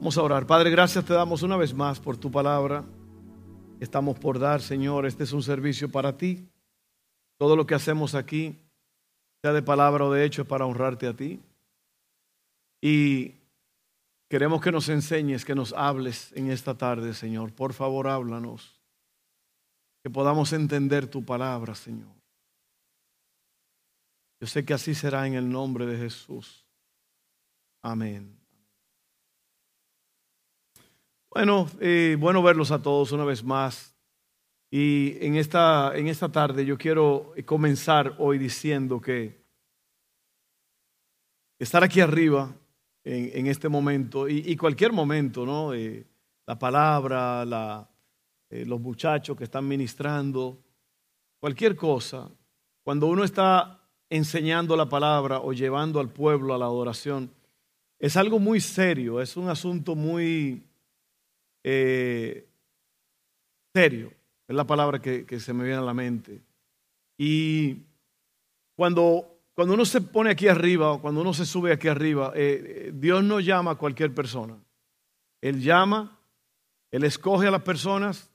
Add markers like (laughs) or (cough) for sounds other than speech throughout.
Vamos a orar. Padre, gracias te damos una vez más por tu palabra. Estamos por dar, Señor. Este es un servicio para ti. Todo lo que hacemos aquí, sea de palabra o de hecho, es para honrarte a ti. Y queremos que nos enseñes, que nos hables en esta tarde, Señor. Por favor, háblanos. Que podamos entender tu palabra, Señor. Yo sé que así será en el nombre de Jesús. Amén. Bueno, eh, bueno verlos a todos una vez más. Y en esta, en esta tarde yo quiero comenzar hoy diciendo que estar aquí arriba en, este momento y, cualquier momento, ¿no? Eh, la palabra, la, eh, los muchachos que están ministrando, cualquier cosa, cuando uno está enseñando la palabra o llevando al pueblo a la adoración, es algo muy serio, es un asunto muy eh, serio, es la palabra que, se me viene a la mente. Y cuando, cuando uno se pone aquí arriba, o cuando uno se sube aquí arriba, eh, eh, Dios no llama a cualquier persona. Él llama, Él escoge a las personas,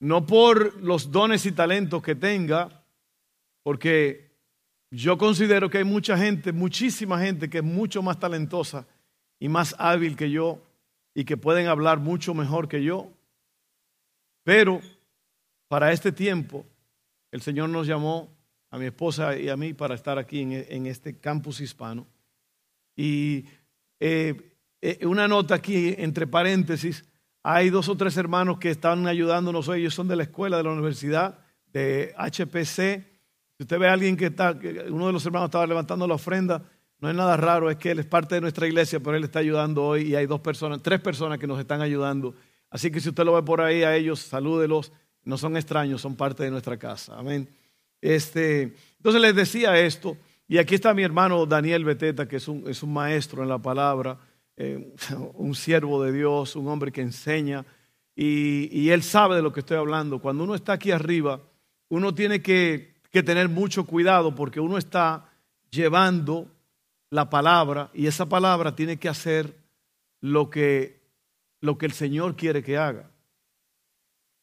no por los dones y talentos que tenga, porque yo considero que hay mucha gente, muchísima gente que es mucho más talentosa y más hábil que yo y que pueden hablar mucho mejor que yo. Pero para este tiempo, el Señor nos llamó a mi esposa y a mí para estar aquí en, este campus hispano. Y eh, eh, una nota aquí, entre paréntesis, hay dos o tres hermanos que están ayudándonos hoy, ellos son de la escuela, de la universidad, de HPC. Si usted ve a alguien que está, uno de los hermanos estaba levantando la ofrenda, no es nada raro, es que él es parte de nuestra iglesia, pero él está ayudando hoy y hay dos personas, tres personas que nos están ayudando. Así que si usted lo ve por ahí a ellos, salúdelos. No son extraños, son parte de nuestra casa. Amén. Este, entonces les decía esto, y aquí está mi hermano Daniel Beteta, que es un, es un maestro en la palabra, eh, (laughs) un siervo de Dios, un hombre que enseña, y, y, él sabe de lo que estoy hablando. Cuando uno está aquí arriba, uno tiene que, que tener mucho cuidado porque uno está llevando la palabra y esa palabra tiene que hacer lo que, lo que el Señor quiere que haga.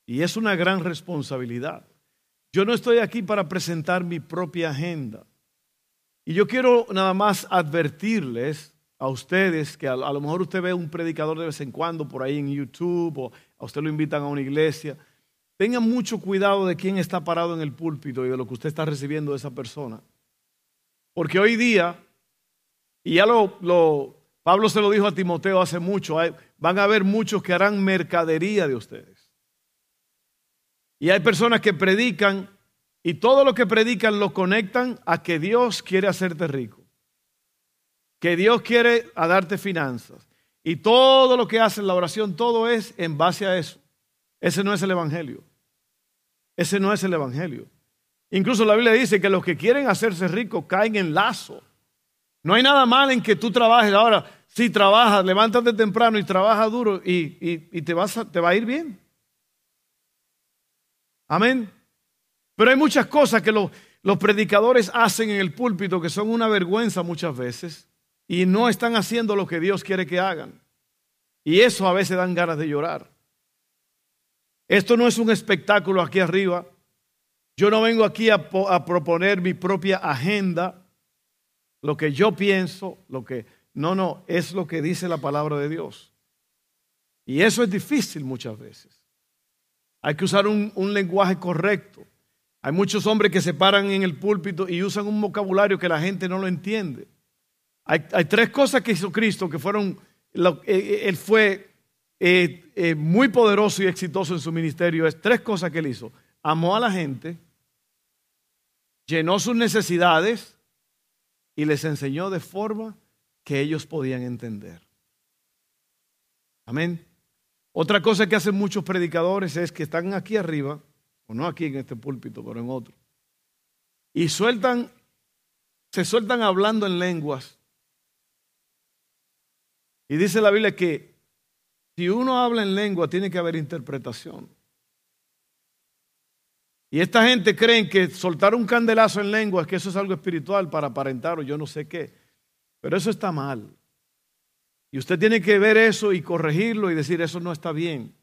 Y es una gran responsabilidad. Yo no estoy aquí para presentar mi propia agenda. Y yo quiero nada más advertirles a ustedes que a, lo mejor usted ve un predicador de vez en cuando por ahí en YouTube o a usted lo invitan a una iglesia. Tengan mucho cuidado de quién está parado en el púlpito y de lo que usted está recibiendo de esa persona. Porque hoy día y ya lo, Pablo se lo dijo a Timoteo hace mucho, van a haber muchos que harán mercadería de ustedes. Y hay personas que predican y todo lo que predican lo conectan a que Dios quiere hacerte rico. Que Dios quiere a darte finanzas. Y todo lo que hacen la oración, todo es en base a eso. Ese no es el Evangelio. Ese no es el Evangelio. Incluso la Biblia dice que los que quieren hacerse ricos caen en lazo no hay nada mal en que tú trabajes. Ahora, si trabajas, levántate temprano y trabajas duro y, te, vas te va a ir bien. Amén. Pero hay muchas cosas que los, los predicadores hacen en el púlpito que son una vergüenza muchas veces y no están haciendo lo que Dios quiere que hagan. Y eso a veces dan ganas de llorar. Esto no es un espectáculo aquí arriba. Yo no vengo aquí a, a proponer mi propia agenda lo que yo pienso, lo que... No, no, es lo que dice la palabra de Dios. Y eso es difícil muchas veces. Hay que usar un, lenguaje correcto. Hay muchos hombres que se paran en el púlpito y usan un vocabulario que la gente no lo entiende. Hay, tres cosas que hizo Cristo que fueron, eh, eh, él fue eh, muy poderoso y exitoso en su ministerio. Es tres cosas que él hizo. Amó a la gente, llenó sus necesidades y les enseñó de forma que ellos podían entender. Amén. Otra cosa que hacen muchos predicadores es que están aquí arriba, o no aquí en este púlpito, pero en otro, y sueltan, se sueltan hablando en lenguas. Y dice la Biblia que si uno habla en lengua tiene que haber interpretación. Y esta gente creen que soltar un candelazo en lengua es que eso es algo espiritual para aparentar o yo no sé qué. Pero eso está mal. Y usted tiene que ver eso y corregirlo y decir, eso no está bien,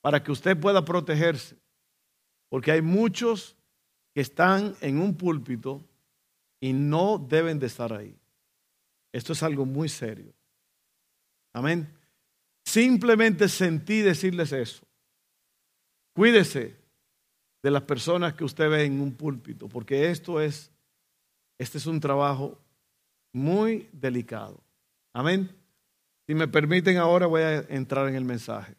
para que usted pueda protegerse. Porque hay muchos que están en un púlpito y no deben de estar ahí. Esto es algo muy serio. Amén. Simplemente sentí decirles eso. Cuídese de las personas que usted ve en un púlpito, porque esto es, este es un trabajo muy delicado. Amén. Si me permiten ahora voy a entrar en el mensaje.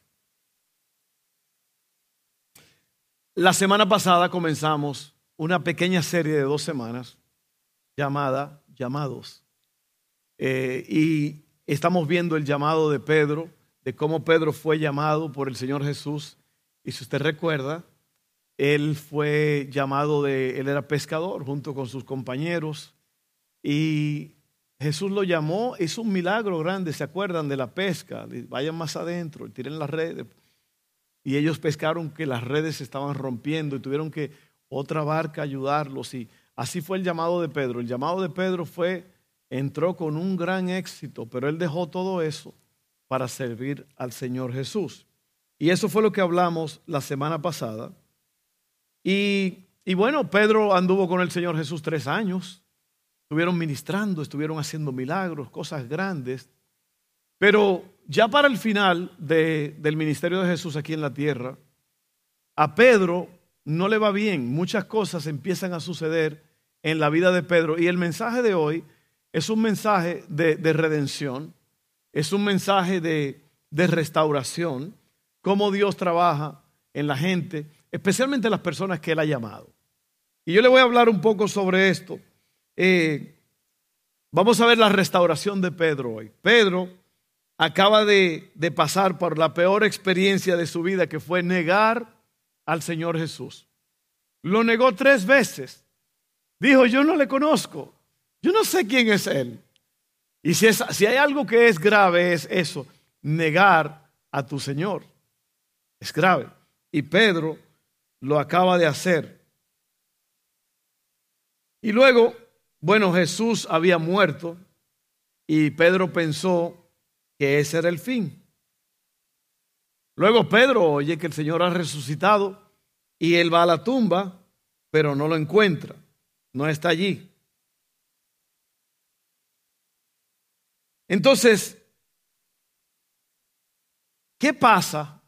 La semana pasada comenzamos una pequeña serie de dos semanas llamada Llamados. Eh, y estamos viendo el llamado de Pedro, de cómo Pedro fue llamado por el Señor Jesús. Y si usted recuerda, él fue llamado de, él era pescador junto con sus compañeros. Y Jesús lo llamó, hizo un milagro grande, ¿se acuerdan de la pesca? Vayan más adentro, tiren las redes. Y ellos pescaron que las redes se estaban rompiendo y tuvieron que otra barca ayudarlos. Y así fue el llamado de Pedro. El llamado de Pedro fue, entró con un gran éxito, pero él dejó todo eso para servir al Señor Jesús. Y eso fue lo que hablamos la semana pasada. Y, bueno, Pedro anduvo con el Señor Jesús tres años estuvieron ministrando, estuvieron haciendo milagros, cosas grandes. Pero ya para el final del ministerio de Jesús aquí en la tierra, a Pedro no le va bien. Muchas cosas empiezan a suceder en la vida de Pedro. Y el mensaje de hoy es un mensaje de, redención, es un mensaje de restauración, cómo Dios trabaja en la gente, especialmente las personas que Él ha llamado. Y yo le voy a hablar un poco sobre esto. Eh, vamos a ver la restauración de Pedro hoy. Pedro acaba de, de pasar por la peor experiencia de su vida, que fue negar al Señor Jesús. Lo negó tres veces. Dijo, yo no le conozco, yo no sé quién es Él. Y si, es, si hay algo que es grave es eso, negar a tu Señor. Es grave. Y Pedro lo acaba de hacer. Y luego bueno, Jesús había muerto y Pedro pensó que ese era el fin. Luego Pedro oye que el Señor ha resucitado y él va a la tumba, pero no lo encuentra, no está allí. Entonces, ¿qué pasa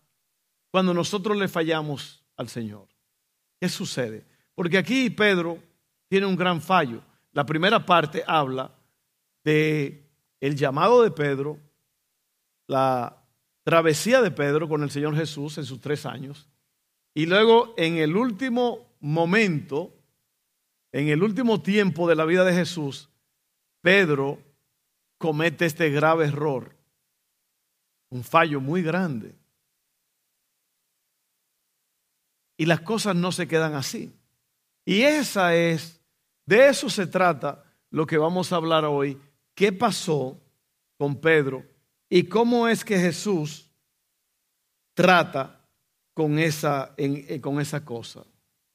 cuando nosotros le fallamos al Señor? ¿Qué sucede? Porque aquí Pedro tiene un gran fallo. La primera parte habla de el llamado de Pedro, la travesía de Pedro con el Señor Jesús en sus tres años, y luego en el último momento, en el último tiempo de la vida de Jesús, Pedro comete este grave error, un fallo muy grande. Y las cosas no se quedan así. Y esa es de eso se trata lo que vamos a hablar hoy. ¿Qué pasó con Pedro y cómo es que Jesús trata con esa, eh, con esa cosa,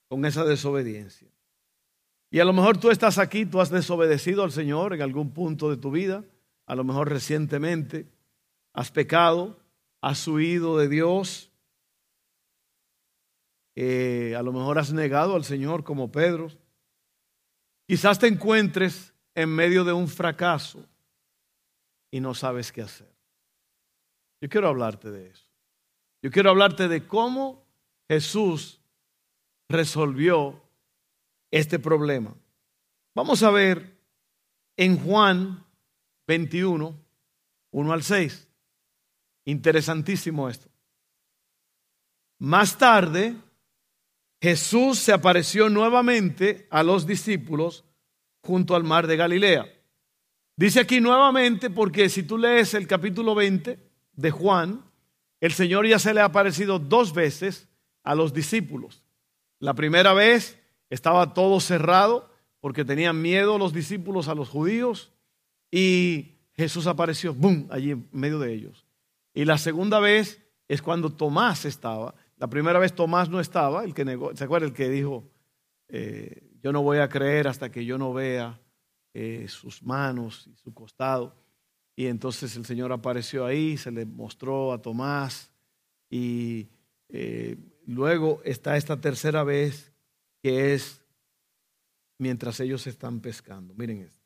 con esa desobediencia? Y a lo mejor tú estás aquí, tú has desobedecido al Señor en algún punto de tu vida, a lo mejor recientemente, has pecado, has huido de Dios, eh, a lo mejor has negado al Señor como Pedro. Quizás te encuentres en medio de un fracaso y no sabes qué hacer. Yo quiero hablarte de eso. Yo quiero hablarte de cómo Jesús resolvió este problema. Vamos a ver en Juan 21, 1 al 6. Interesantísimo esto. Más tarde, Jesús se apareció nuevamente a los discípulos junto al mar de Galilea. Dice aquí nuevamente porque si tú lees el capítulo 20 de Juan, el Señor ya se le ha aparecido dos veces a los discípulos. La primera vez estaba todo cerrado porque tenían miedo los discípulos a los judíos y Jesús apareció, ¡boom!, allí en medio de ellos. Y la segunda vez es cuando Tomás estaba la primera vez Tomás no estaba, el que negó, ¿se acuerda el que dijo, eh, yo no voy a creer hasta que yo no vea eh, sus manos y su costado? Y entonces el Señor apareció ahí, se le mostró a Tomás y eh, luego está esta tercera vez que es mientras ellos están pescando. Miren esto.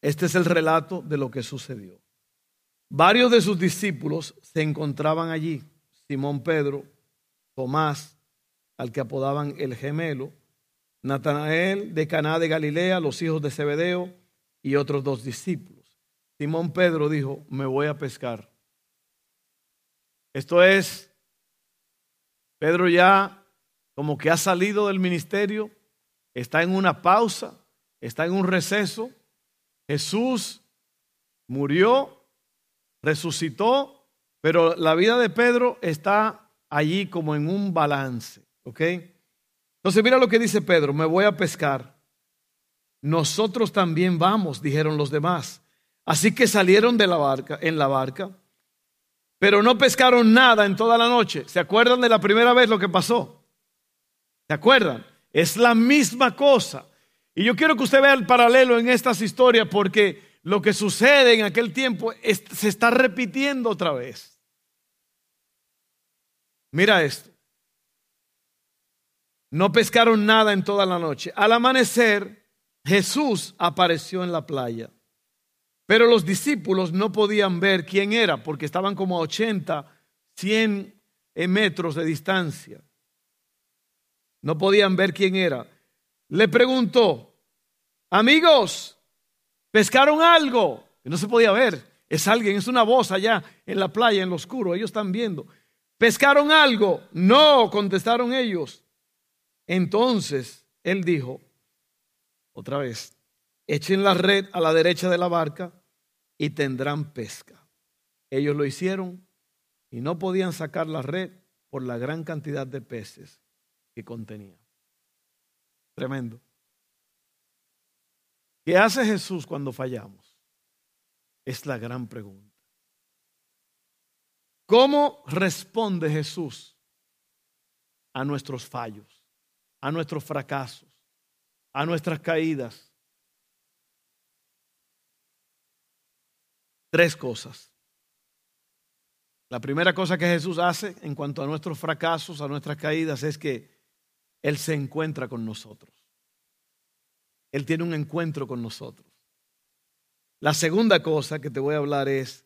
Este es el relato de lo que sucedió. Varios de sus discípulos se encontraban allí. Simón Pedro, Tomás, al que apodaban el gemelo, Natanael de Caná de Galilea, los hijos de Zebedeo y otros dos discípulos. Simón Pedro dijo, me voy a pescar. Esto es, Pedro ya como que ha salido del ministerio, está en una pausa, está en un receso. Jesús murió, resucitó, pero la vida de Pedro está allí como en un balance, ¿ok? Entonces mira lo que dice Pedro, me voy a pescar. Nosotros también vamos, dijeron los demás. Así que salieron de la barca, en la barca, pero no pescaron nada en toda la noche. ¿Se acuerdan de la primera vez lo que pasó? ¿Se acuerdan? Es la misma cosa. Y yo quiero que usted vea el paralelo en estas historias porque lo que sucede en aquel tiempo se está repitiendo otra vez. Mira esto. No pescaron nada en toda la noche. Al amanecer, Jesús apareció en la playa. Pero los discípulos no podían ver quién era porque estaban como a 80, 100 metros de distancia. No podían ver quién era. Le preguntó, amigos, ¿pescaron algo? Y no se podía ver. Es alguien, es una voz allá en la playa, en lo oscuro. Ellos están viendo. ¿Pescaron algo? No, contestaron ellos. Entonces él dijo, otra vez, echen la red a la derecha de la barca y tendrán pesca. Ellos lo hicieron y no podían sacar la red por la gran cantidad de peces que contenía. Tremendo. ¿Qué hace Jesús cuando fallamos? Es la gran pregunta. ¿Cómo responde Jesús a nuestros fallos, a nuestros fracasos, a nuestras caídas? Tres cosas. La primera cosa que Jesús hace en cuanto a nuestros fracasos, a nuestras caídas, es que él se encuentra con nosotros. Él tiene un encuentro con nosotros. La segunda cosa que te voy a hablar es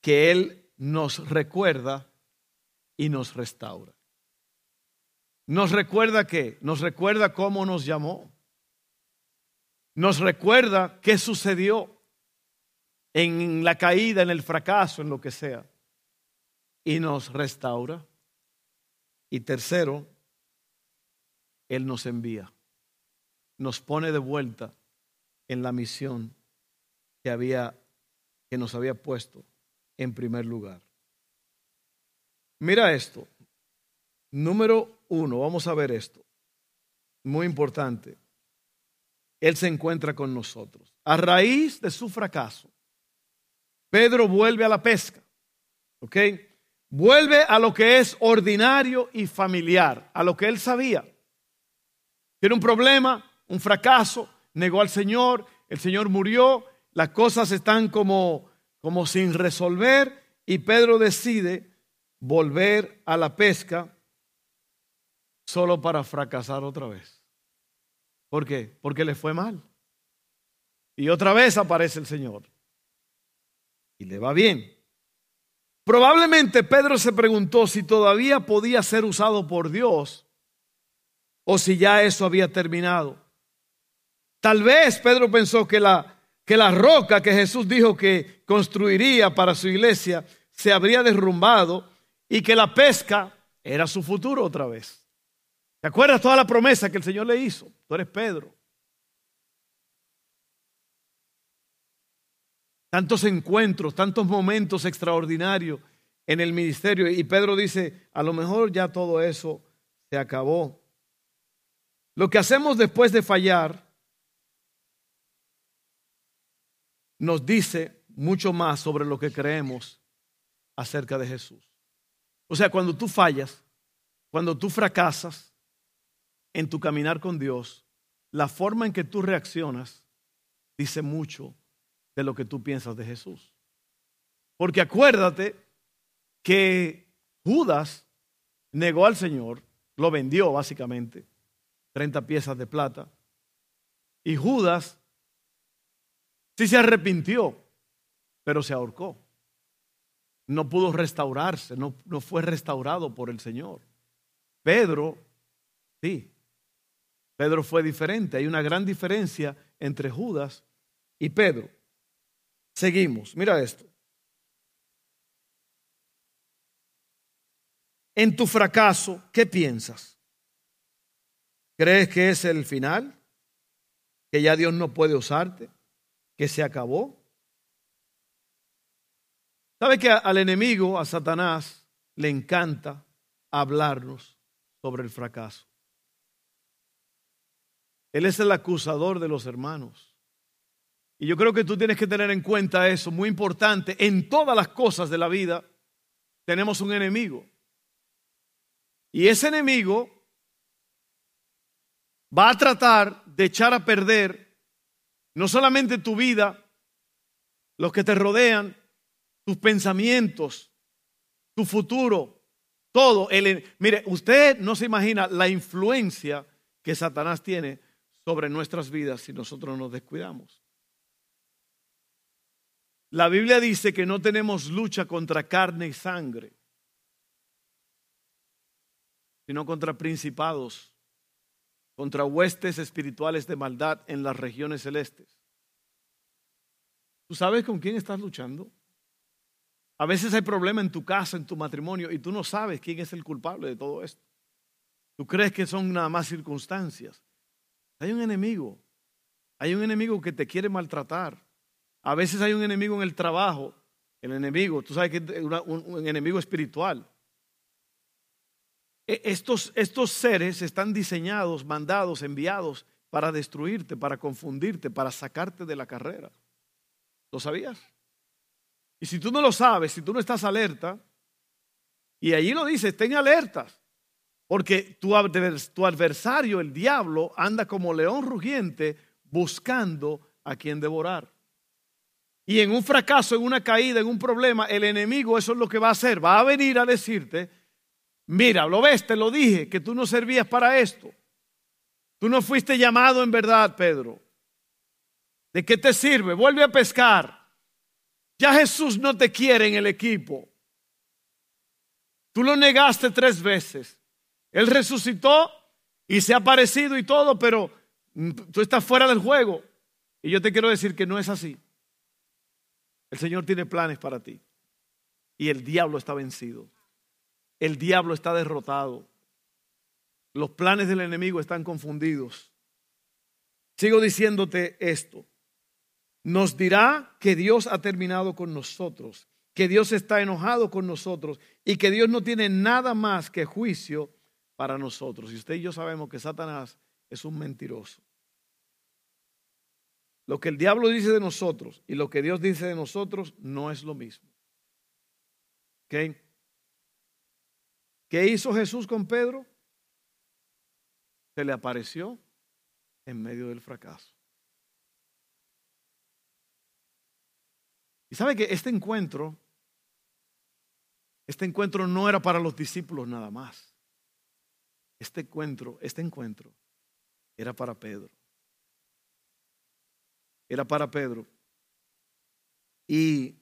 que Él nos recuerda y nos restaura. Nos recuerda qué? Nos recuerda cómo nos llamó. Nos recuerda qué sucedió en la caída, en el fracaso, en lo que sea. Y nos restaura. Y tercero, Él nos envía, nos pone de vuelta en la misión que, había, que nos había puesto en primer lugar. Mira esto. Número uno, vamos a ver esto. Muy importante. Él se encuentra con nosotros. A raíz de su fracaso, Pedro vuelve a la pesca. ¿Ok? Vuelve a lo que es ordinario y familiar, a lo que él sabía. Tiene un problema, un fracaso, negó al Señor, el Señor murió, las cosas están como, como sin resolver y Pedro decide volver a la pesca solo para fracasar otra vez. ¿Por qué? Porque le fue mal. Y otra vez aparece el Señor. Y le va bien. Probablemente Pedro se preguntó si todavía podía ser usado por Dios o si ya eso había terminado. Tal vez Pedro pensó que la, que la roca que Jesús dijo que construiría para su iglesia se habría derrumbado y que la pesca era su futuro otra vez. ¿Te acuerdas toda la promesa que el Señor le hizo? Tú eres Pedro. tantos encuentros, tantos momentos extraordinarios en el ministerio. Y Pedro dice, a lo mejor ya todo eso se acabó. Lo que hacemos después de fallar nos dice mucho más sobre lo que creemos acerca de Jesús. O sea, cuando tú fallas, cuando tú fracasas en tu caminar con Dios, la forma en que tú reaccionas dice mucho de lo que tú piensas de Jesús. Porque acuérdate que Judas negó al Señor, lo vendió básicamente, 30 piezas de plata. Y Judas sí se arrepintió, pero se ahorcó. No pudo restaurarse, no, no fue restaurado por el Señor. Pedro, sí, Pedro fue diferente. Hay una gran diferencia entre Judas y Pedro. Seguimos, mira esto. En tu fracaso, ¿qué piensas? ¿Crees que es el final? ¿Que ya Dios no puede usarte? ¿Que se acabó? ¿Sabe que al enemigo, a Satanás, le encanta hablarnos sobre el fracaso? Él es el acusador de los hermanos. Y yo creo que tú tienes que tener en cuenta eso, muy importante. En todas las cosas de la vida tenemos un enemigo. Y ese enemigo va a tratar de echar a perder no solamente tu vida, los que te rodean, tus pensamientos, tu futuro, todo. El, mire, usted no se imagina la influencia que Satanás tiene sobre nuestras vidas si nosotros nos descuidamos. La Biblia dice que no tenemos lucha contra carne y sangre, sino contra principados, contra huestes espirituales de maldad en las regiones celestes. ¿Tú sabes con quién estás luchando? A veces hay problema en tu casa, en tu matrimonio, y tú no sabes quién es el culpable de todo esto. Tú crees que son nada más circunstancias. Hay un enemigo. Hay un enemigo que te quiere maltratar. A veces hay un enemigo en el trabajo. El enemigo, tú sabes que es un, enemigo espiritual. E, estos, estos seres están diseñados, mandados, enviados para destruirte, para confundirte, para sacarte de la carrera. ¿Lo sabías? Y si tú no lo sabes, si tú no estás alerta, y allí lo dice, estén alertas. Porque tu, adversario, el diablo, anda como león rugiente buscando a quien devorar. Y en un fracaso, en una caída, en un problema, el enemigo eso es lo que va a hacer. Va a venir a decirte, mira, lo ves, te lo dije, que tú no servías para esto. Tú no fuiste llamado en verdad, Pedro. ¿De qué te sirve? Vuelve a pescar. Ya Jesús no te quiere en el equipo. Tú lo negaste tres veces. Él resucitó y se ha aparecido y todo, pero tú estás fuera del juego. Y yo te quiero decir que no es así. El Señor tiene planes para ti. Y el diablo está vencido. El diablo está derrotado. Los planes del enemigo están confundidos. Sigo diciéndote esto. Nos dirá que Dios ha terminado con nosotros, que Dios está enojado con nosotros y que Dios no tiene nada más que juicio para nosotros. Y usted y yo sabemos que Satanás es un mentiroso. Lo que el diablo dice de nosotros y lo que Dios dice de nosotros no es lo mismo. ¿Qué hizo Jesús con Pedro? Se le apareció en medio del fracaso. Y sabe que este encuentro, este encuentro no era para los discípulos nada más. Este encuentro, este encuentro era para Pedro. Era para Pedro. Y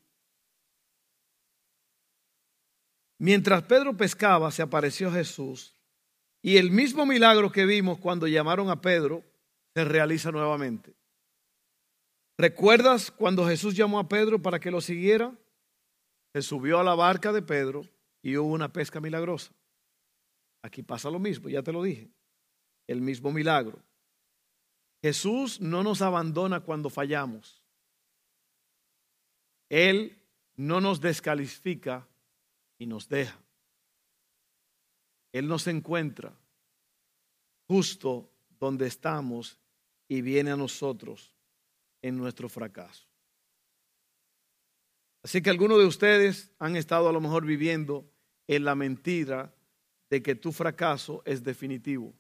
mientras Pedro pescaba, se apareció Jesús. Y el mismo milagro que vimos cuando llamaron a Pedro se realiza nuevamente. ¿Recuerdas cuando Jesús llamó a Pedro para que lo siguiera? Se subió a la barca de Pedro y hubo una pesca milagrosa. Aquí pasa lo mismo, ya te lo dije. El mismo milagro. Jesús no nos abandona cuando fallamos. Él no nos descalifica y nos deja. Él nos encuentra justo donde estamos y viene a nosotros en nuestro fracaso. Así que algunos de ustedes han estado a lo mejor viviendo en la mentira de que tu fracaso es definitivo.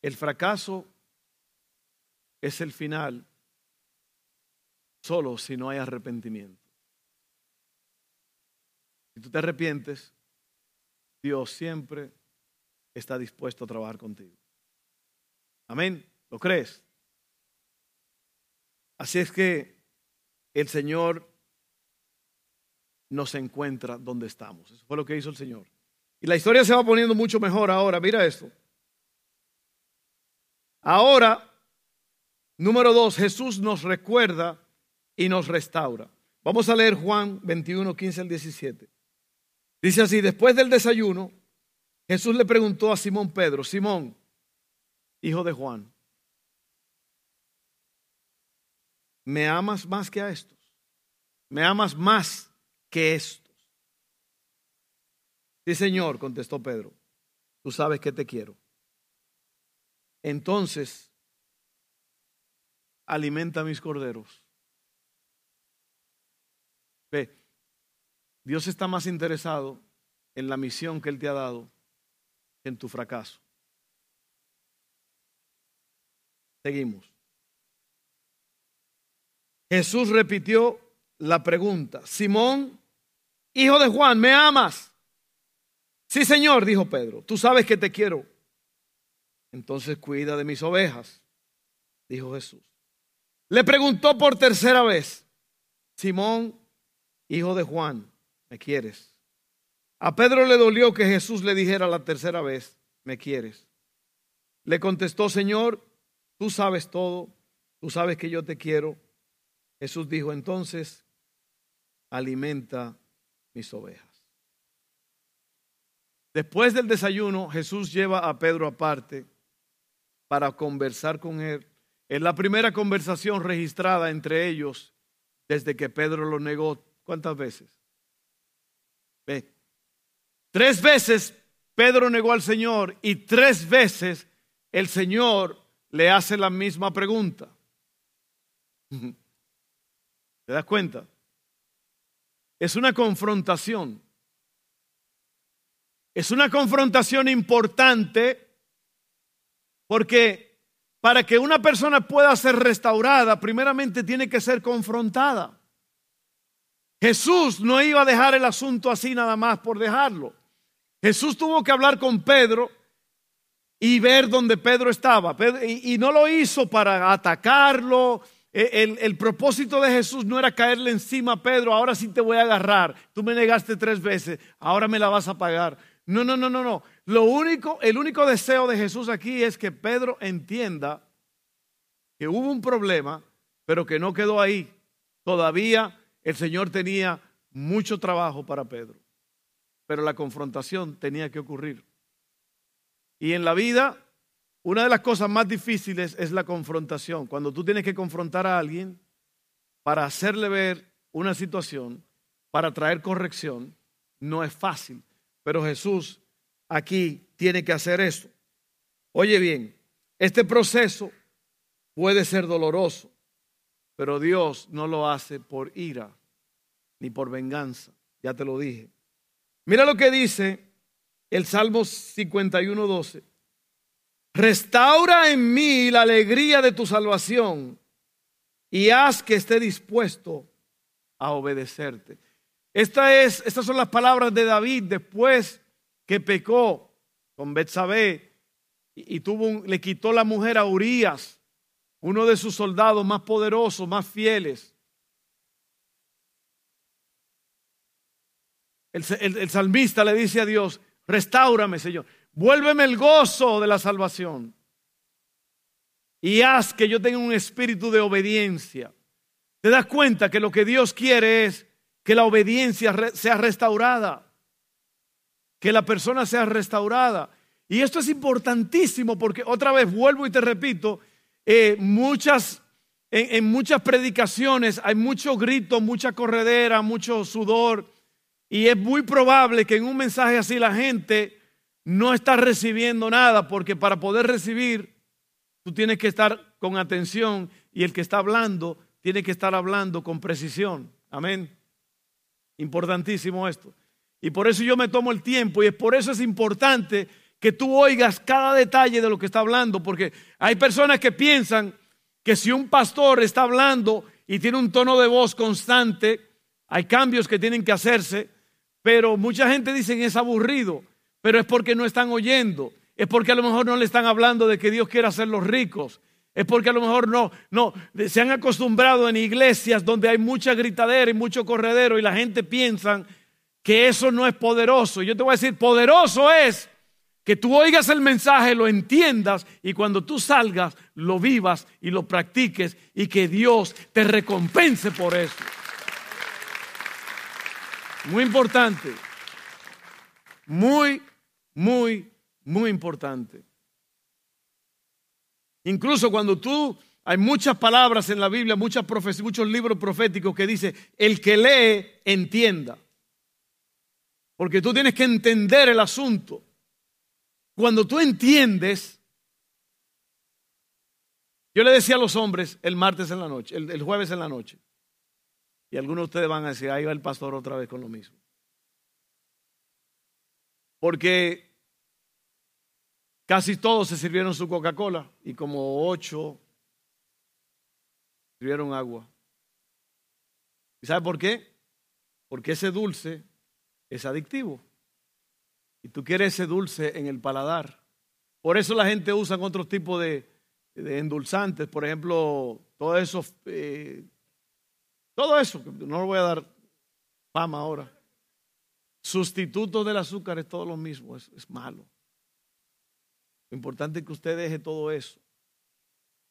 El fracaso es el final solo si no hay arrepentimiento. Si tú te arrepientes, Dios siempre está dispuesto a trabajar contigo. Amén. ¿Lo crees? Así es que el Señor nos encuentra donde estamos. Eso fue lo que hizo el Señor. Y la historia se va poniendo mucho mejor ahora. Mira esto. Ahora, número dos, Jesús nos recuerda y nos restaura. Vamos a leer Juan 21, 15 al 17. Dice así, después del desayuno, Jesús le preguntó a Simón Pedro, Simón, hijo de Juan, ¿me amas más que a estos? ¿Me amas más que estos? Sí, Señor, contestó Pedro, tú sabes que te quiero. Entonces, alimenta mis corderos. Ve, Dios está más interesado en la misión que Él te ha dado que en tu fracaso. Seguimos. Jesús repitió la pregunta, Simón, hijo de Juan, ¿me amas? Sí, Señor, dijo Pedro, tú sabes que te quiero. Entonces cuida de mis ovejas, dijo Jesús. Le preguntó por tercera vez, Simón, hijo de Juan, ¿me quieres? A Pedro le dolió que Jesús le dijera la tercera vez, ¿me quieres? Le contestó, Señor, tú sabes todo, tú sabes que yo te quiero. Jesús dijo, entonces, alimenta mis ovejas. Después del desayuno, Jesús lleva a Pedro aparte para conversar con él. Es la primera conversación registrada entre ellos desde que Pedro lo negó. ¿Cuántas veces? Tres veces Pedro negó al Señor y tres veces el Señor le hace la misma pregunta. (laughs) ¿Te das cuenta? Es una confrontación. Es una confrontación importante porque para que una persona pueda ser restaurada, primeramente tiene que ser confrontada. Jesús no iba a dejar el asunto así nada más por dejarlo. Jesús tuvo que hablar con Pedro y ver dónde Pedro estaba. y, no lo hizo para atacarlo. E, el, propósito de Jesús no era caerle encima a Pedro, ahora sí te voy a agarrar. Tú me negaste tres veces, ahora me la vas a pagar. No, no, no, no, no. Lo único, el único deseo de Jesús aquí es que Pedro entienda que hubo un problema, pero que no quedó ahí. Todavía el Señor tenía mucho trabajo para Pedro, pero la confrontación tenía que ocurrir. Y en la vida, una de las cosas más difíciles es la confrontación. Cuando tú tienes que confrontar a alguien para hacerle ver una situación, para traer corrección, no es fácil. Pero Jesús aquí tiene que hacer eso. Oye bien, este proceso puede ser doloroso, pero Dios no lo hace por ira ni por venganza. Ya te lo dije. Mira lo que dice el Salmo 51, 12. Restaura en mí la alegría de tu salvación y haz que esté dispuesto a obedecerte. Esta es, estas son las palabras de David después que pecó con Betsabé y, tuvo le quitó la mujer a Urias, uno de sus soldados más poderosos, más fieles. El, salmista le dice a Dios, restaurame, Señor, vuélveme el gozo de la salvación y haz que yo tenga un espíritu de obediencia. ¿Te das cuenta que lo que Dios quiere es que la obediencia sea restaurada, que la persona sea restaurada. Y esto es importantísimo porque otra vez vuelvo y te repito, eh, muchas, en muchas predicaciones hay mucho grito, mucha corredera, mucho sudor. Y es muy probable que en un mensaje así la gente no está recibiendo nada, porque para poder recibir, tú tienes que estar con atención y el que está hablando tiene que estar hablando con precisión. Amén. Importantísimo esto. Y por eso yo me tomo el tiempo y es por eso es importante que tú oigas cada detalle de lo que está hablando, porque hay personas que piensan que si un pastor está hablando y tiene un tono de voz constante, hay cambios que tienen que hacerse, pero mucha gente dice que es aburrido, pero es porque no están oyendo, es porque a lo mejor no le están hablando de que Dios quiere hacerlos ricos, es porque a lo mejor no, no, se han acostumbrado en iglesias donde hay mucha gritadera y mucho corredero y la gente piensa que eso no es poderoso. Yo te voy a decir, poderoso es que tú oigas el mensaje, lo entiendas y cuando tú salgas lo vivas y lo practiques y que Dios te recompense por eso. Muy importante. Muy, muy, muy importante. Incluso cuando tú, hay muchas palabras en la Biblia, muchas profecías, muchos libros proféticos que dice, el que lee, entienda. Porque tú tienes que entender el asunto. Cuando tú entiendes, yo le decía a los hombres el martes en la noche, el, jueves en la noche, y algunos de ustedes van a decir, ahí va el pastor otra vez con lo mismo. Porque casi todos se sirvieron su Coca-Cola y como ocho sirvieron agua. ¿Y sabe por qué? Porque ese dulce es adictivo. Y tú quieres ese dulce en el paladar. Por eso la gente usa otro tipo de, endulzantes, por ejemplo, todo eso, eh, todo eso, no lo voy a dar fama ahora. Sustituto del azúcar es todo lo mismo, es, malo. Lo importante es que usted deje todo eso,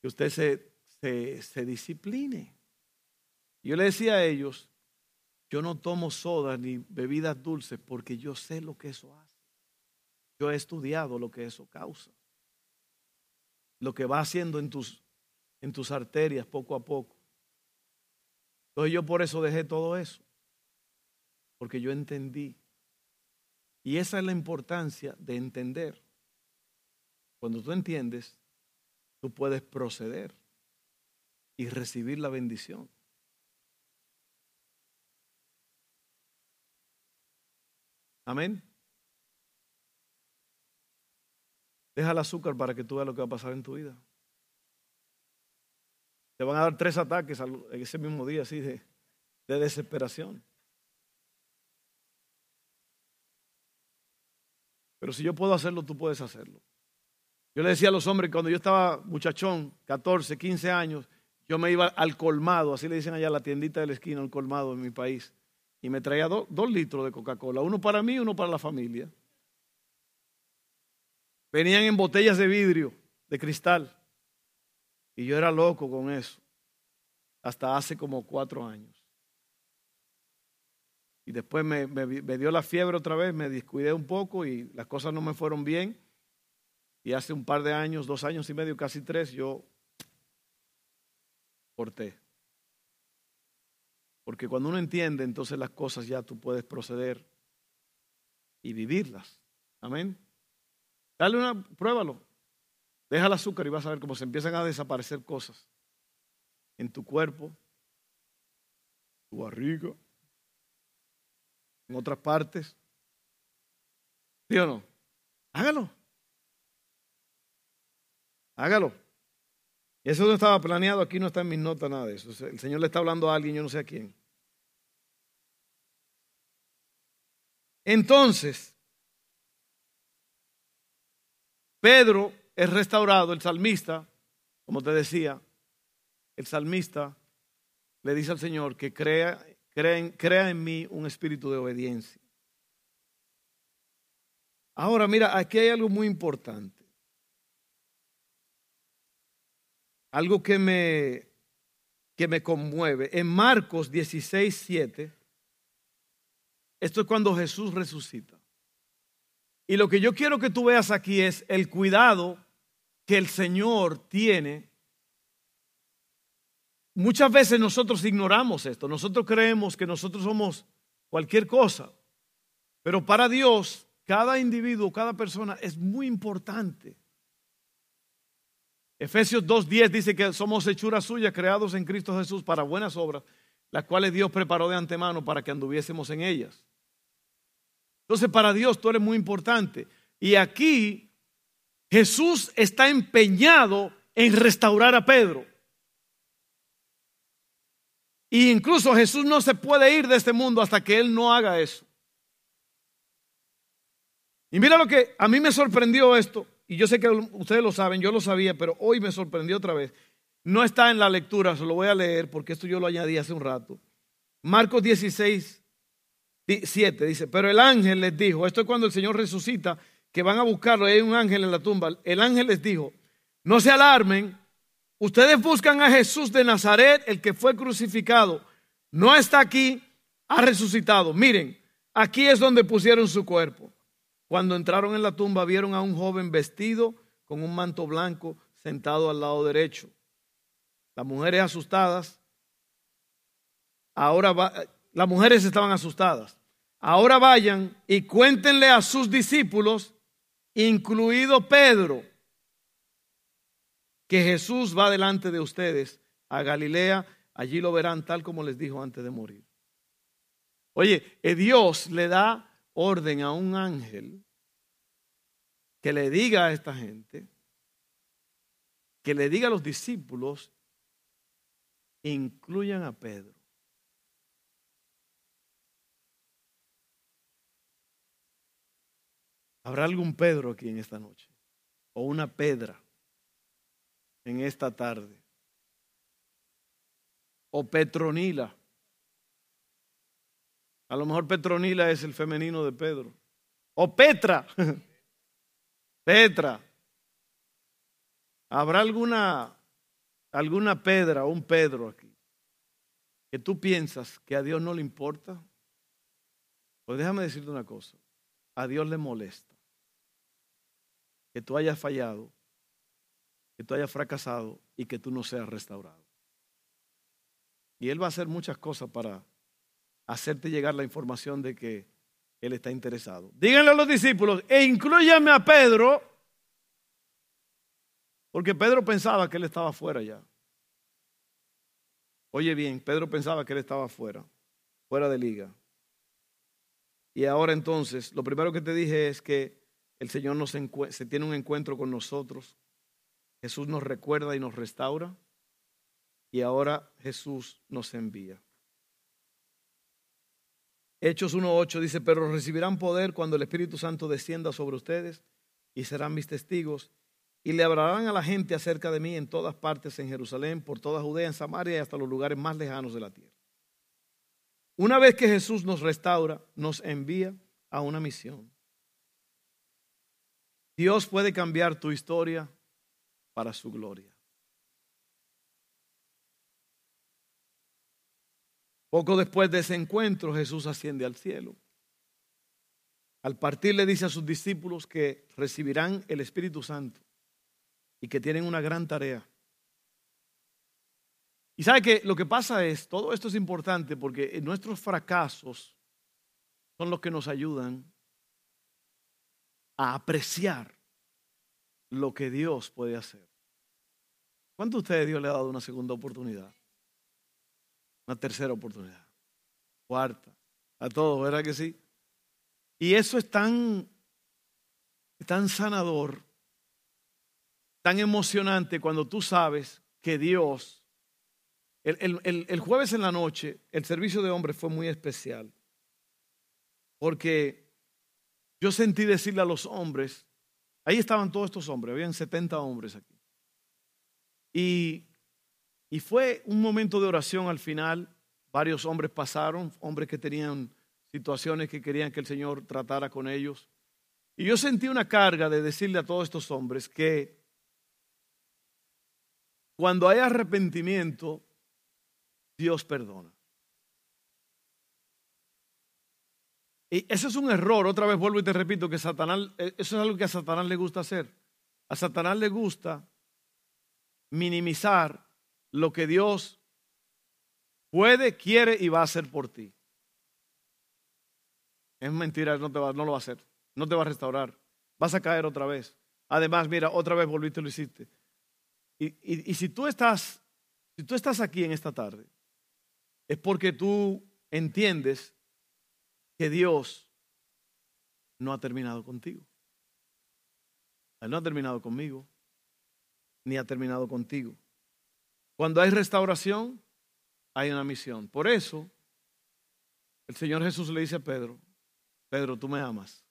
que usted se, se, se discipline. Yo le decía a ellos, yo no tomo soda ni bebidas dulces porque yo sé lo que eso hace. Yo he estudiado lo que eso causa. Lo que va haciendo en tus, en tus arterias poco a poco. Entonces yo por eso dejé todo eso. Porque yo entendí. Y esa es la importancia de entender. Cuando tú entiendes, tú puedes proceder y recibir la bendición. Amén. Deja el azúcar para que tú veas lo que va a pasar en tu vida. Te van a dar tres ataques en ese mismo día, así de, de desesperación. Pero si yo puedo hacerlo, tú puedes hacerlo. Yo le decía a los hombres, cuando yo estaba muchachón, 14, 15 años, yo me iba al colmado, así le dicen allá la tiendita de la esquina, al colmado en mi país, y me traía dos litros de Coca-Cola, uno para mí y uno para la familia. Venían en botellas de vidrio, de cristal. Y yo era loco con eso. Hasta hace como cuatro años. Y después me, dio la fiebre otra vez, me descuidé un poco y las cosas no me fueron bien. Y hace un par de años, dos años y medio, casi tres, yo corté. Porque cuando uno entiende, entonces las cosas ya tú puedes proceder y vivirlas. Amén. Dale una, pruébalo. Deja el azúcar y vas a ver cómo se empiezan a desaparecer cosas en tu cuerpo, tu barriga, en otras partes. ¿Sí o no? Hágalo. Hágalo. Eso no estaba planeado, aquí no está en mis notas nada de eso. El Señor le está hablando a alguien, yo no sé a quién. Entonces, Pedro es restaurado, el salmista, como te decía, el salmista le dice al Señor que crea, crea, en mí un espíritu de obediencia. Ahora, mira, aquí hay algo muy importante. Algo que me, que me conmueve. En Marcos 16, 7, esto es cuando Jesús resucita. Y lo que yo quiero que tú veas aquí es el cuidado que el Señor tiene. Muchas veces nosotros ignoramos esto, nosotros creemos que nosotros somos cualquier cosa, pero para Dios cada individuo, cada persona es muy importante. Efesios 2.10 dice que somos hechuras suyas creados en Cristo Jesús para buenas obras, las cuales Dios preparó de antemano para que anduviésemos en ellas. Entonces para Dios tú eres muy importante. Y aquí Jesús está empeñado en restaurar a Pedro. Y incluso Jesús no se puede ir de este mundo hasta que Él no haga eso. Y mira lo que a mí me sorprendió esto, y yo sé que ustedes lo saben, yo lo sabía, pero hoy me sorprendió otra vez. No está en la lectura, se lo voy a leer porque esto yo lo añadí hace un rato. Marcos 16, 7 dice, pero el ángel les dijo, esto es cuando el Señor resucita, que van a buscarlo, hay un ángel en la tumba. El ángel les dijo, no se alarmen, ustedes buscan a Jesús de Nazaret, el que fue crucificado. No está aquí, ha resucitado. Miren, aquí es donde pusieron su cuerpo. Cuando entraron en la tumba vieron a un joven vestido con un manto blanco sentado al lado derecho. Las mujeres asustadas, ahora las mujeres estaban asustadas. Ahora vayan y cuéntenle a sus discípulos, incluido Pedro, que Jesús va delante de ustedes a Galilea, allí lo verán tal como les dijo antes de morir. Oye, eh, Dios le da orden a un ángel que le diga a esta gente, que le diga a los discípulos incluyan a Pedro. ¿Habrá algún Pedro aquí en esta noche? ¿O una Pedra en esta tarde? ¿O Petronila? A lo mejor Petronila es el femenino de Pedro. ¿O Petra? (laughs) Petra. ¿Habrá alguna alguna Pedra o un Pedro aquí que tú piensas que a Dios no le importa, pues déjame decirte una cosa, a Dios le molesta que tú hayas fallado, que tú hayas fracasado y que tú no seas restaurado. Y Él va a hacer muchas cosas para hacerte llegar la información de que Él está interesado. Díganle a los discípulos, e incluyame a Pedro, porque Pedro pensaba que él estaba fuera ya. Oye bien, Pedro pensaba que él estaba fuera, fuera de liga. Y ahora entonces, lo primero que te dije es que el Señor nos se tiene un encuentro con nosotros. Jesús nos recuerda y nos restaura. Y ahora Jesús nos envía. Hechos 1.8 dice, pero recibirán poder cuando el Espíritu Santo descienda sobre ustedes y serán mis testigos y le hablarán a la gente acerca de mí en todas partes, en Jerusalén, por toda Judea, en Samaria y hasta los lugares más lejanos de la tierra. Una vez que Jesús nos restaura, nos envía a una misión. Dios puede cambiar tu historia para su gloria. Poco después de ese encuentro, Jesús asciende al cielo. Al partir le dice a sus discípulos que recibirán el Espíritu Santo y que tienen una gran tarea. Y sabe que lo que pasa es, todo esto es importante porque nuestros fracasos son los que nos ayudan a apreciar lo que Dios puede hacer. ¿Cuánto a ustedes Dios le ha dado una segunda oportunidad? Una tercera oportunidad. Cuarta. A todos, ¿verdad que sí? Y eso es tan, tan sanador tan emocionante cuando tú sabes que Dios, el, jueves en la noche, el servicio de hombres fue muy especial, porque yo sentí decirle a los hombres, ahí estaban todos estos hombres, habían 70 hombres aquí, y, y fue un momento de oración al final, varios hombres pasaron, hombres que tenían situaciones que querían que el Señor tratara con ellos. Y yo sentí una carga de decirle a todos estos hombres que cuando hay arrepentimiento, Dios perdona. Y ese es un error, otra vez vuelvo y te repito, que Satanás, eh, eso es algo que a Satanás le gusta hacer. A Satanás le gusta minimizar lo que Dios puede, quiere y va a hacer por ti. Es mentira, no, te va, no lo va a hacer. No te va a restaurar. Vas a caer otra vez. Además, mira, otra vez volviste y lo hiciste. Y, si tú estás, si tú estás aquí en esta tarde, es porque tú entiendes que Dios no ha terminado contigo. Él no ha terminado conmigo, ni ha terminado contigo. Cuando hay restauración, hay una misión. Por eso, el Señor Jesús le dice a Pedro, Pedro, tú me amas.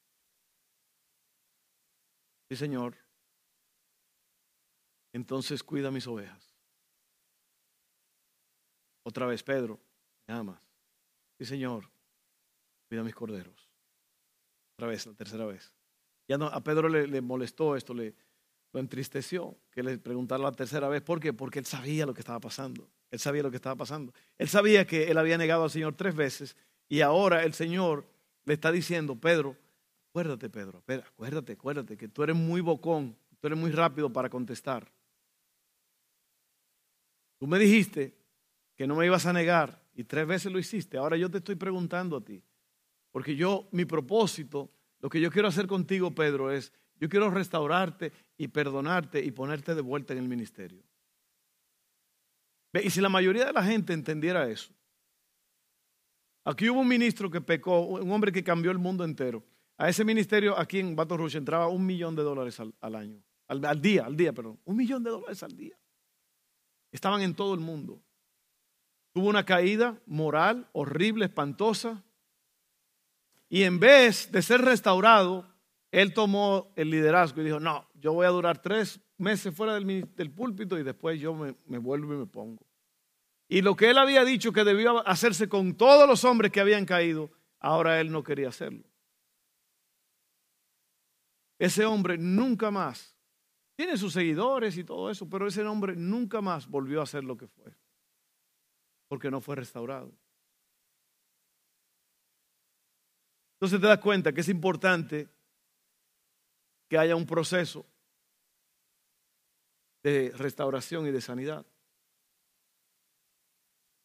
Sí, Señor. Entonces cuida mis ovejas. Otra vez, Pedro, me amas. Sí, Señor. Cuida mis corderos. Otra vez, la tercera vez. Ya no, a Pedro le, molestó esto, le lo entristeció que le preguntara la tercera vez. ¿Por qué? Porque él sabía lo que estaba pasando. Él sabía lo que estaba pasando. Él sabía que él había negado al Señor tres veces y ahora el Señor le está diciendo, Pedro, acuérdate, Pedro, acuérdate, acuérdate, que tú eres muy bocón, tú eres muy rápido para contestar. Tú me dijiste que no me ibas a negar y tres veces lo hiciste. Ahora yo te estoy preguntando a ti, porque yo, mi propósito, lo que yo quiero hacer contigo, Pedro, es, yo quiero restaurarte y perdonarte y ponerte de vuelta en el ministerio. Y si la mayoría de la gente entendiera eso, Aquí hubo un ministro que pecó, un hombre que cambió el mundo entero. A ese ministerio aquí en Baton Rouge entraba un millón de dólares al, año, al, día, al día, perdón. Un millón de dólares al día. Estaban en todo el mundo. Tuvo una caída moral horrible, espantosa. Y en vez de ser restaurado, él tomó el liderazgo y dijo, no, yo voy a durar tres meses fuera del, púlpito y después yo me vuelvo y me pongo. Y lo que él había dicho que debía hacerse con todos los hombres que habían caído, ahora él no quería hacerlo. Ese hombre nunca más, tiene sus seguidores y todo eso, pero ese hombre nunca más volvió a ser lo que fue, porque no fue restaurado. Entonces te das cuenta que es importante que haya un proceso de restauración y de sanidad.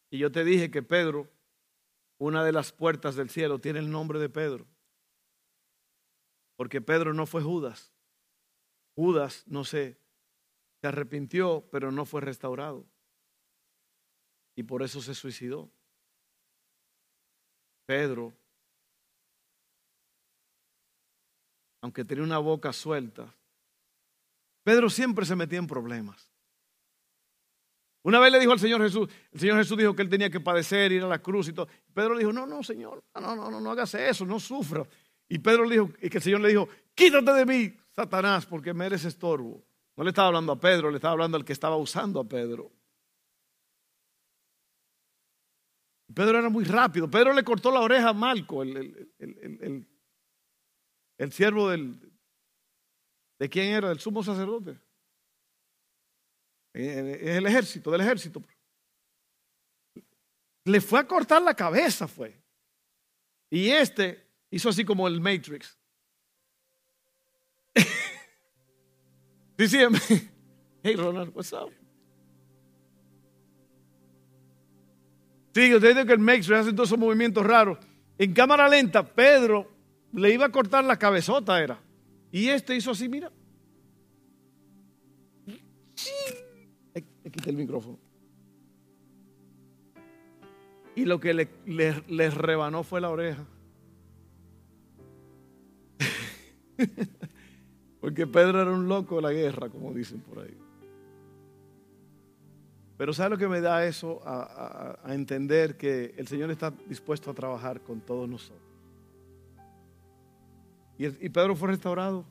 Y yo te dije que Pedro, una de las puertas del cielo, tiene el nombre de Pedro. Porque Pedro no fue Judas. Judas, no sé, se arrepintió, pero no fue restaurado. Y por eso se suicidó. Pedro, aunque tenía una boca suelta, Pedro siempre se metía en problemas. Una vez le dijo al Señor Jesús, el Señor Jesús dijo que él tenía que padecer, ir a la cruz y todo. Pedro le dijo, no, no, Señor, no, no, no, no hagas eso, no sufra. Y Pedro le dijo, y que el Señor le dijo, quítate de mí, Satanás, porque me eres estorbo. No le estaba hablando a Pedro, le estaba hablando al que estaba usando a Pedro. Pedro era muy rápido. Pedro le cortó la oreja a Malco, el, el, el siervo del... ¿De quién era? Del sumo sacerdote. Es el ejército, del ejército. Le fue a cortar la cabeza, fue. Y este hizo así como el Matrix. (laughs) sí, sí. (laughs) Hey, Ronald, what's up? Sí, usted dice que el Matrix hace todos esos movimientos raros. En cámara lenta, Pedro le iba a cortar la cabezota, era. Y este hizo así, mira. Sí quité el micrófono. Y lo que le, le, rebanó fue la oreja. (laughs) Porque Pedro era un loco de la guerra, como dicen por ahí. Pero ¿sabe lo que me da eso a, entender que el Señor está dispuesto a trabajar con todos nosotros? Y, Pedro fue restaurado.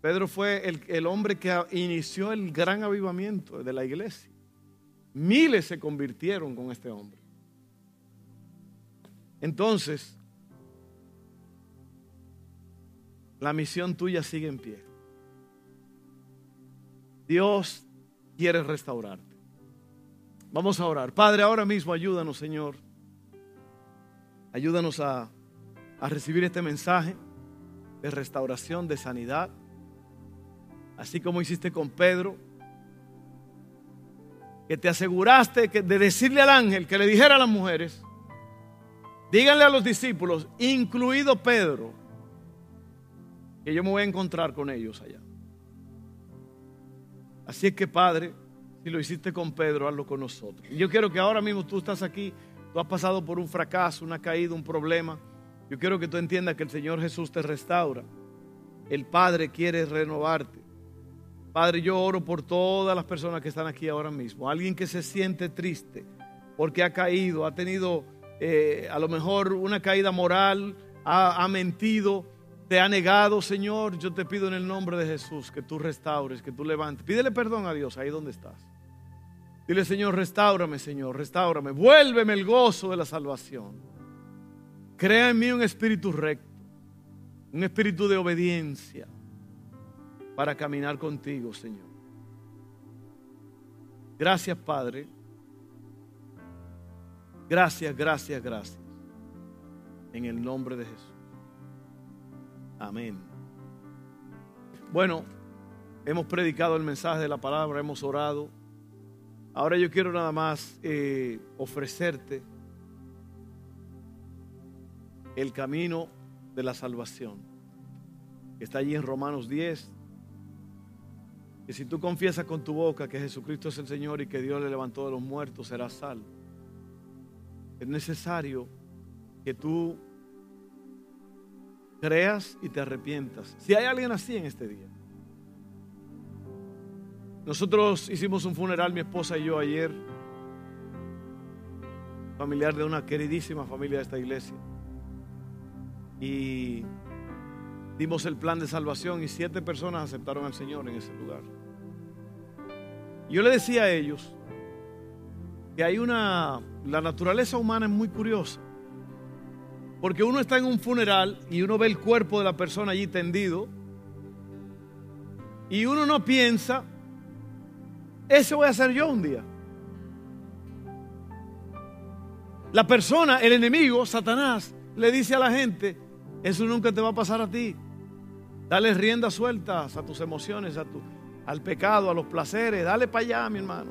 Pedro fue el, hombre que inició el gran avivamiento de la iglesia. Miles se convirtieron con este hombre. Entonces, la misión tuya sigue en pie. Dios quiere restaurarte. Vamos a orar. Padre, ahora mismo ayúdanos, Señor. Ayúdanos a recibir este mensaje de restauración, de sanidad así como hiciste con Pedro, que te aseguraste de decirle al ángel que le dijera a las mujeres, díganle a los discípulos, incluido Pedro, que yo me voy a encontrar con ellos allá. Así es que Padre, si lo hiciste con Pedro, hazlo con nosotros. Yo quiero que ahora mismo tú estás aquí, tú has pasado por un fracaso, una caída, un problema. Yo quiero que tú entiendas que el Señor Jesús te restaura. El Padre quiere renovarte. Padre, yo oro por todas las personas que están aquí ahora mismo. Alguien que se siente triste porque ha caído, ha tenido eh, a lo mejor una caída moral, ha, ha mentido, te ha negado, Señor, yo te pido en el nombre de Jesús que tú restaures, que tú levantes. Pídele perdón a Dios ahí donde estás. Dile, Señor, restaurame, Señor, restaurame. Vuélveme el gozo de la salvación. Crea en mí un espíritu recto, un espíritu de obediencia para caminar contigo, Señor. Gracias, Padre. Gracias, gracias, gracias. En el nombre de Jesús. Amén. Bueno, hemos predicado el mensaje de la palabra, hemos orado. Ahora yo quiero nada más eh, ofrecerte el camino de la salvación. Está allí en Romanos 10. Que si tú confiesas con tu boca que Jesucristo es el Señor y que Dios le levantó de los muertos, serás salvo. Es necesario que tú creas y te arrepientas. Si hay alguien así en este día. Nosotros hicimos un funeral, mi esposa y yo ayer, familiar de una queridísima familia de esta iglesia. Y dimos el plan de salvación y siete personas aceptaron al Señor en ese lugar. Yo le decía a ellos que hay una, la naturaleza humana es muy curiosa. Porque uno está en un funeral y uno ve el cuerpo de la persona allí tendido y uno no piensa, ese voy a ser yo un día. La persona, el enemigo, Satanás, le dice a la gente, eso nunca te va a pasar a ti. Dale riendas sueltas a tus emociones, a tu, al pecado, a los placeres. Dale para allá, mi hermano.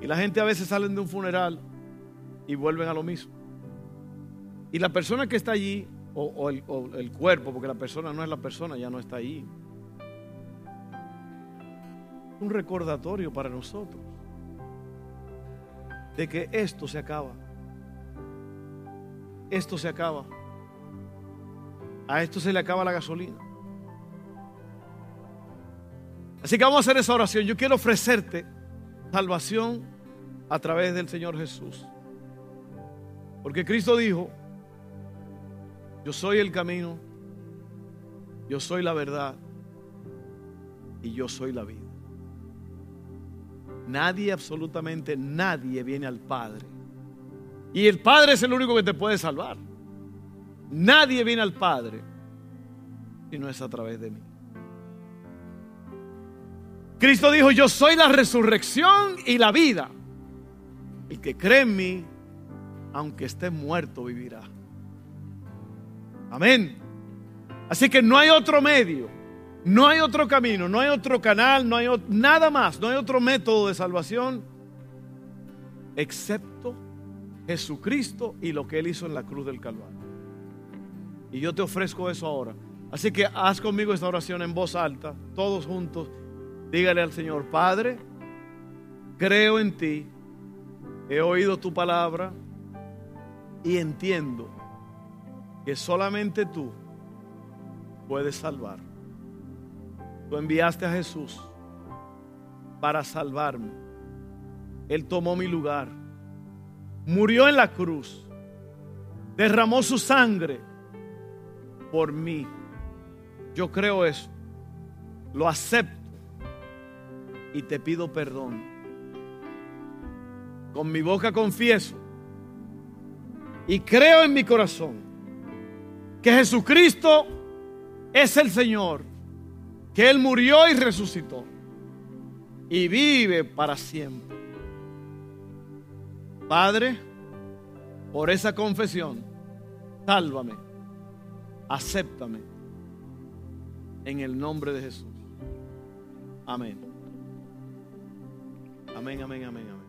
Y la gente a veces salen de un funeral y vuelven a lo mismo. Y la persona que está allí, o, el, el, cuerpo, porque la persona no es la persona, ya no está allí. Un recordatorio para nosotros de que esto se acaba. Esto se acaba. A esto se le acaba la gasolina. Así que vamos a hacer esa oración. Yo quiero ofrecerte salvación a través del Señor Jesús. Porque Cristo dijo, yo soy el camino, yo soy la verdad y yo soy la vida. Nadie, absolutamente nadie viene al Padre. Y el Padre es el único que te puede salvar. Nadie viene al Padre si no es a través de mí. Cristo dijo, yo soy la resurrección y la vida. El que cree en mí, aunque esté muerto, vivirá. Amén. Así que no hay otro medio, no hay otro camino, no hay otro canal, no hay nada más, no hay otro método de salvación excepto Jesucristo y lo que Él hizo en la cruz del Calvario. Y yo te ofrezco eso ahora. Así que haz conmigo esta oración en voz alta, todos juntos. Dígale al Señor, Padre, creo en ti, he oído tu palabra, y entiendo que solamente tú puedes salvar. Tú enviaste a Jesús para salvarme. Él tomó mi lugar, murió en la cruz, derramó su sangre por mí. Yo creo eso, lo acepto y te pido perdón. Con mi boca confieso y creo en mi corazón que Jesucristo es el Señor, que Él murió y resucitó y vive para siempre. Padre, por esa confesión, sálvame, acéptame en el nombre de Jesús. Amén. Amén, amén, amén, amén.